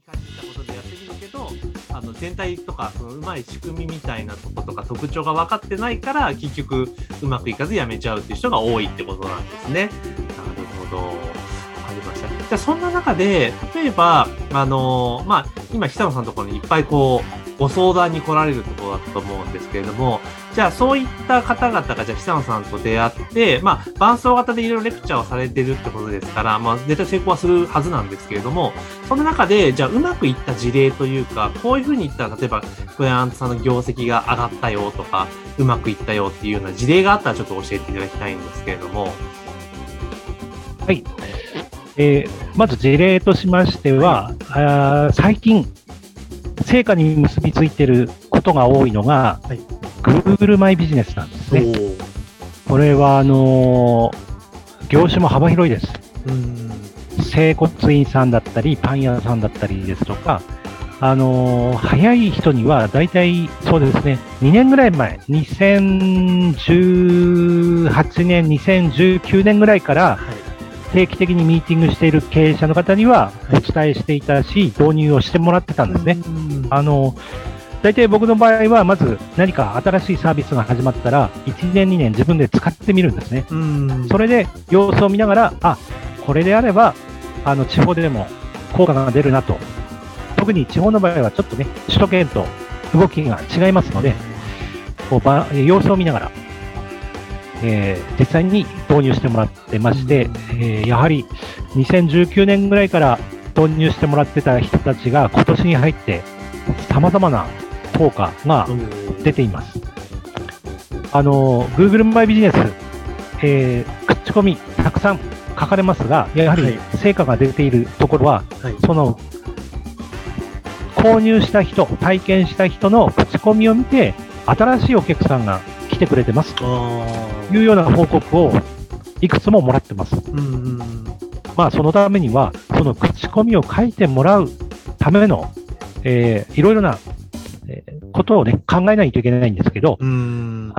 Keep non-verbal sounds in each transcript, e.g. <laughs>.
い感じたことでやってみるけど、あの全体とか、そのうまい仕組みみたいなとことか特徴が分かってないから、結局うまくいかずやめちゃうっていう人が多いってことなんですね。なるほど。わかりました。じゃあそんな中で、例えば、あの、まあ、今、久野さんのところにいっぱいこう、ご相談に来られるところだったと思うんですけれども、じゃあそういった方々が、じゃあ久野さんと出会って、まあ、伴奏型でいろいろレクチャーをされてるってことですから、まあ、絶対成功はするはずなんですけれども、その中で、じゃあうまくいった事例というか、こういうふうに言ったら、例えば、クライアントさんの業績が上がったよとか、うまくいったよっていうような事例があったらちょっと教えていただきたいんですけれども。はい。えー、まず事例としましては、あ最近、成果に結びついていることが多いのが、はい、Google マイビジネスなんですね。これは、あのー、業種も幅広いです。整骨院さんだったり、パン屋さんだったりですとか、あのー、早い人には大体そうですね、2年ぐらい前、2018年、2019年ぐらいから、定期的にミーティングしている経営者の方にはお伝えしていたし、導入をしてもらってたんですね。あの大体僕の場合は、まず何か新しいサービスが始まったら、1年、2年自分で使ってみるんですね。それで様子を見ながら、あこれであれば、あの地方でも効果が出るなと。特に地方の場合はちょっとね、首都圏と動きが違いますので、こう様子を見ながら、えー、実際に導入してもらってまして、えー、やはり2019年ぐらいから導入してもらってた人たちが今年に入って様々な効果が出ています。あの、Google マイビジネス、えー、口コミたくさん書かれますが、やはり成果が出ているところは、はい、その、購入した人、体験した人の口コミを見て、新しいお客さんが来てくれてます。というような報告をいくつももらってます。うん。まあ、そのためには、その口コミを書いてもらうための、えー、いろいろな、えー、ことをね、考えないといけないんですけど、あの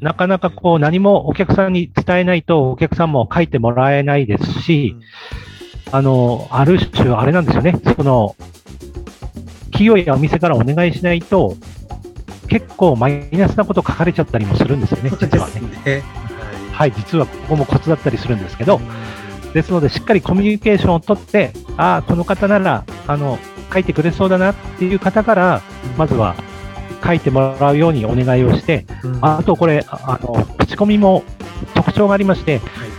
なかなかこう何もお客さんに伝えないとお客さんも書いてもらえないですし、あの、ある種、あれなんですよね、その、企業やお店からお願いしないと、結構マイナスなこと書かれちゃったりもするんですよね、実はね。ね。はい、実はここもコツだったりするんですけど、ですので、しっかりコミュニケーションをとって、ああ、この方なら、あの、書いてくれそうだなっていう方から、まずは書いてもらうようにお願いをして、うん、あとこれ、あの、口コミも特徴がありまして、はい、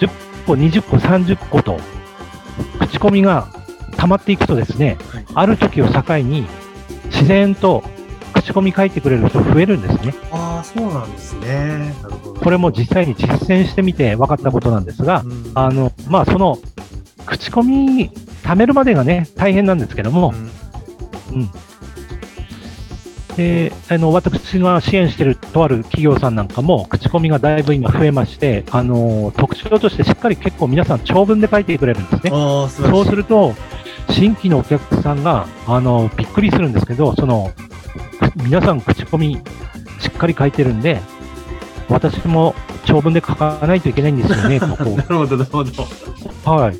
10個、20個、30個と、口コミが溜まっていくとですね、はい、ある時を境に、自然と口コミ書いてくれる人増えるんですね。ああ、そうなんですね。なるほど。これも実際に実践してみて分かったことなんですが、うん、あの、まあ、その、口コミ貯めるまでがね、大変なんですけども、うん。うん、で、あの、私が支援しているとある企業さんなんかも、口コミがだいぶ今増えまして、あの、特徴としてしっかり結構皆さん長文で書いてくれるんですね。そうすると、新規のお客さんが、あの、びっくりするんですけど、その、皆さん口コミしっかり書いてるんで、私も長文で書かないといけないんですよね、<laughs> なるほど、なるほど。はい。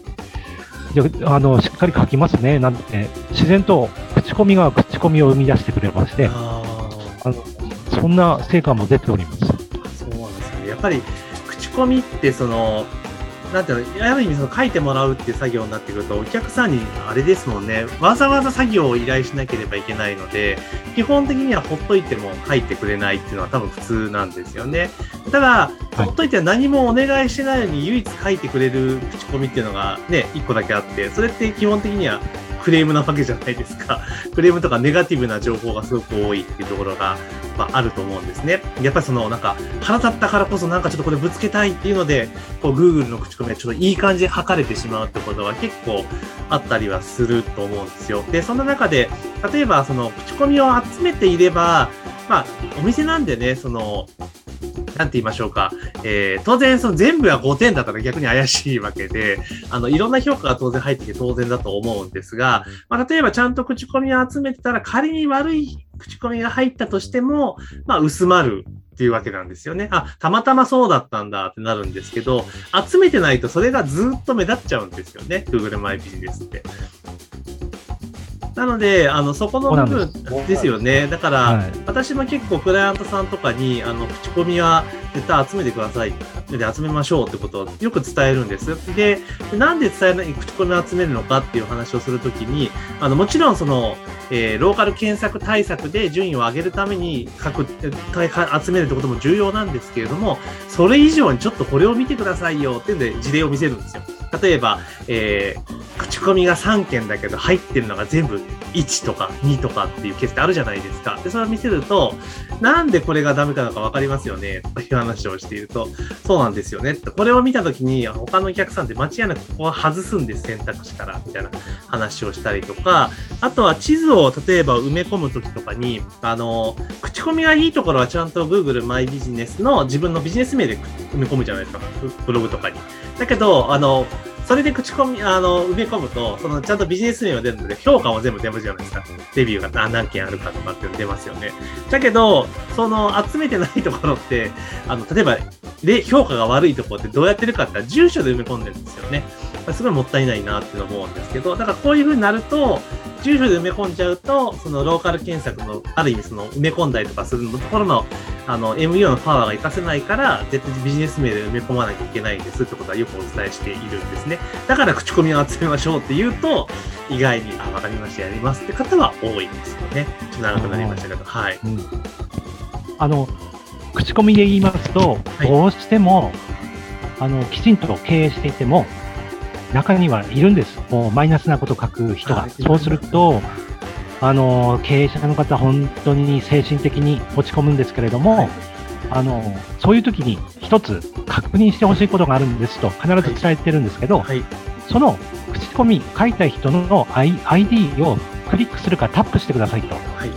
であのしっかり書きますね、なんて、自然と口コミが口コミを生み出してくれまして、あのそんな成果も出ております。そうなんですね。やっぱり口コミってそのなんていうの、ある意味その書いてもらうっていう作業になってくると、お客さんにあれですもんね、わざわざ作業を依頼しなければいけないので、基本的にはほっといても書いてくれないっていうのは多分普通なんですよね。ただ、ほっといて何もお願いしてないのに唯一書いてくれる口コミっていうのがね、一個だけあって、それって基本的にはクレームなわけじゃないですか。<laughs> クレームとかネガティブな情報がすごく多いっていうところが、まあ、あると思うんですね。やっぱりその、なんか、腹立ったからこそなんかちょっとこれぶつけたいっていうので、こう、Google の口コミがちょっといい感じで測れてしまうってことは結構あったりはすると思うんですよ。で、そんな中で、例えばその口コミを集めていれば、まあ、お店なんでね、その、なんて言いましょうか。えー、当然、その全部は5点だったら逆に怪しいわけで、あの、いろんな評価が当然入ってきて当然だと思うんですが、まあ、例えばちゃんと口コミを集めてたら仮に悪い口コミが入ったとしても、まあ、薄まるっていうわけなんですよね。あ、たまたまそうだったんだってなるんですけど、集めてないとそれがずっと目立っちゃうんですよね。Google マイビジネスって。なので、あの、そこの部分ですよね。だから、はい私も結構クライアントさんとかに、あの、口コミは絶対集めてください。で、集めましょうってことをよく伝えるんです。で、なんで伝えない、口コミを集めるのかっていう話をするときに、あの、もちろんその、えーローカル検索対策で順位を上げるために書く、えー集めるってことも重要なんですけれども、それ以上にちょっとこれを見てくださいよっていうんで事例を見せるんですよ。例えば、えー口コミが3件だけど入ってるのが全部1とか2とかっていうケースってあるじゃないですか。で、それを見せると、なんでこれがダメかのかわかりますよね？という話をしていると、そうなんですよね。これを見たときに、他のお客さんって間違いなくここは外すんです、選択肢から、みたいな話をしたりとか、あとは地図を例えば埋め込むときとかに、あの、口コミがいいところはちゃんと Google マイビジネスの自分のビジネス名で埋め込むじゃないですか。ブログとかに。だけど、あの、それで口コミ、あの、埋め込むと、その、ちゃんとビジネス名が出るので、評価も全部出るじゃないですか。レビューが何何件あるかとかっていうの出ますよね。だけど、その、集めてないところって、あの、例えば、で、評価が悪いところってどうやってるかって言ったら、住所で埋め込んでるんですよね。すごいもったいないなって思うんですけど、だからこういう風になると、住所で埋め込んじゃうと、そのローカル検索の、ある意味その埋め込んだりとかするところの、あの、MU のパワーが活かせないから、絶対ビジネス名で埋め込まなきゃいけないんですってことはよくお伝えしているんですね。だから口コミを集めましょうって言うと、意外に、あ、わかりました、やりますって方は多いんですよね。ちょっと長くなりましたけど、はい。うんあの、口コミで言いますと、はいどうしても、あの、きちんと経営していても、中にはいるんです。もうマイナスなことを書く人がはい。そうすると、あの、経営者の方、本当に精神的に落ち込むんですけれども、はいあの、そういう時に一つ確認してほしいことがあるんですと必ず伝えてるんですけど、はい。その口コミ書いた人の ID をクリックするかタップしてくださいと。はい。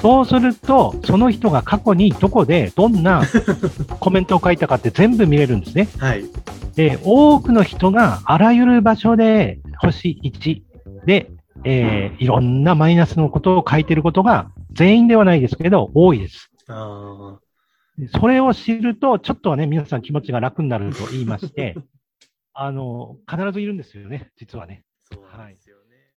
そうすると、その人が過去にどこでどんな <laughs> コメントを書いたかって全部見れるんですね。はい。で、多くの人があらゆる場所で星1で、えーいろんなマイナスのことを書いてることが全員ではないですけど、多いです。あそれを知ると、ちょっとはね、皆さん気持ちが楽になると言いまして、<laughs> あの、必ずいるんですよね、実はね。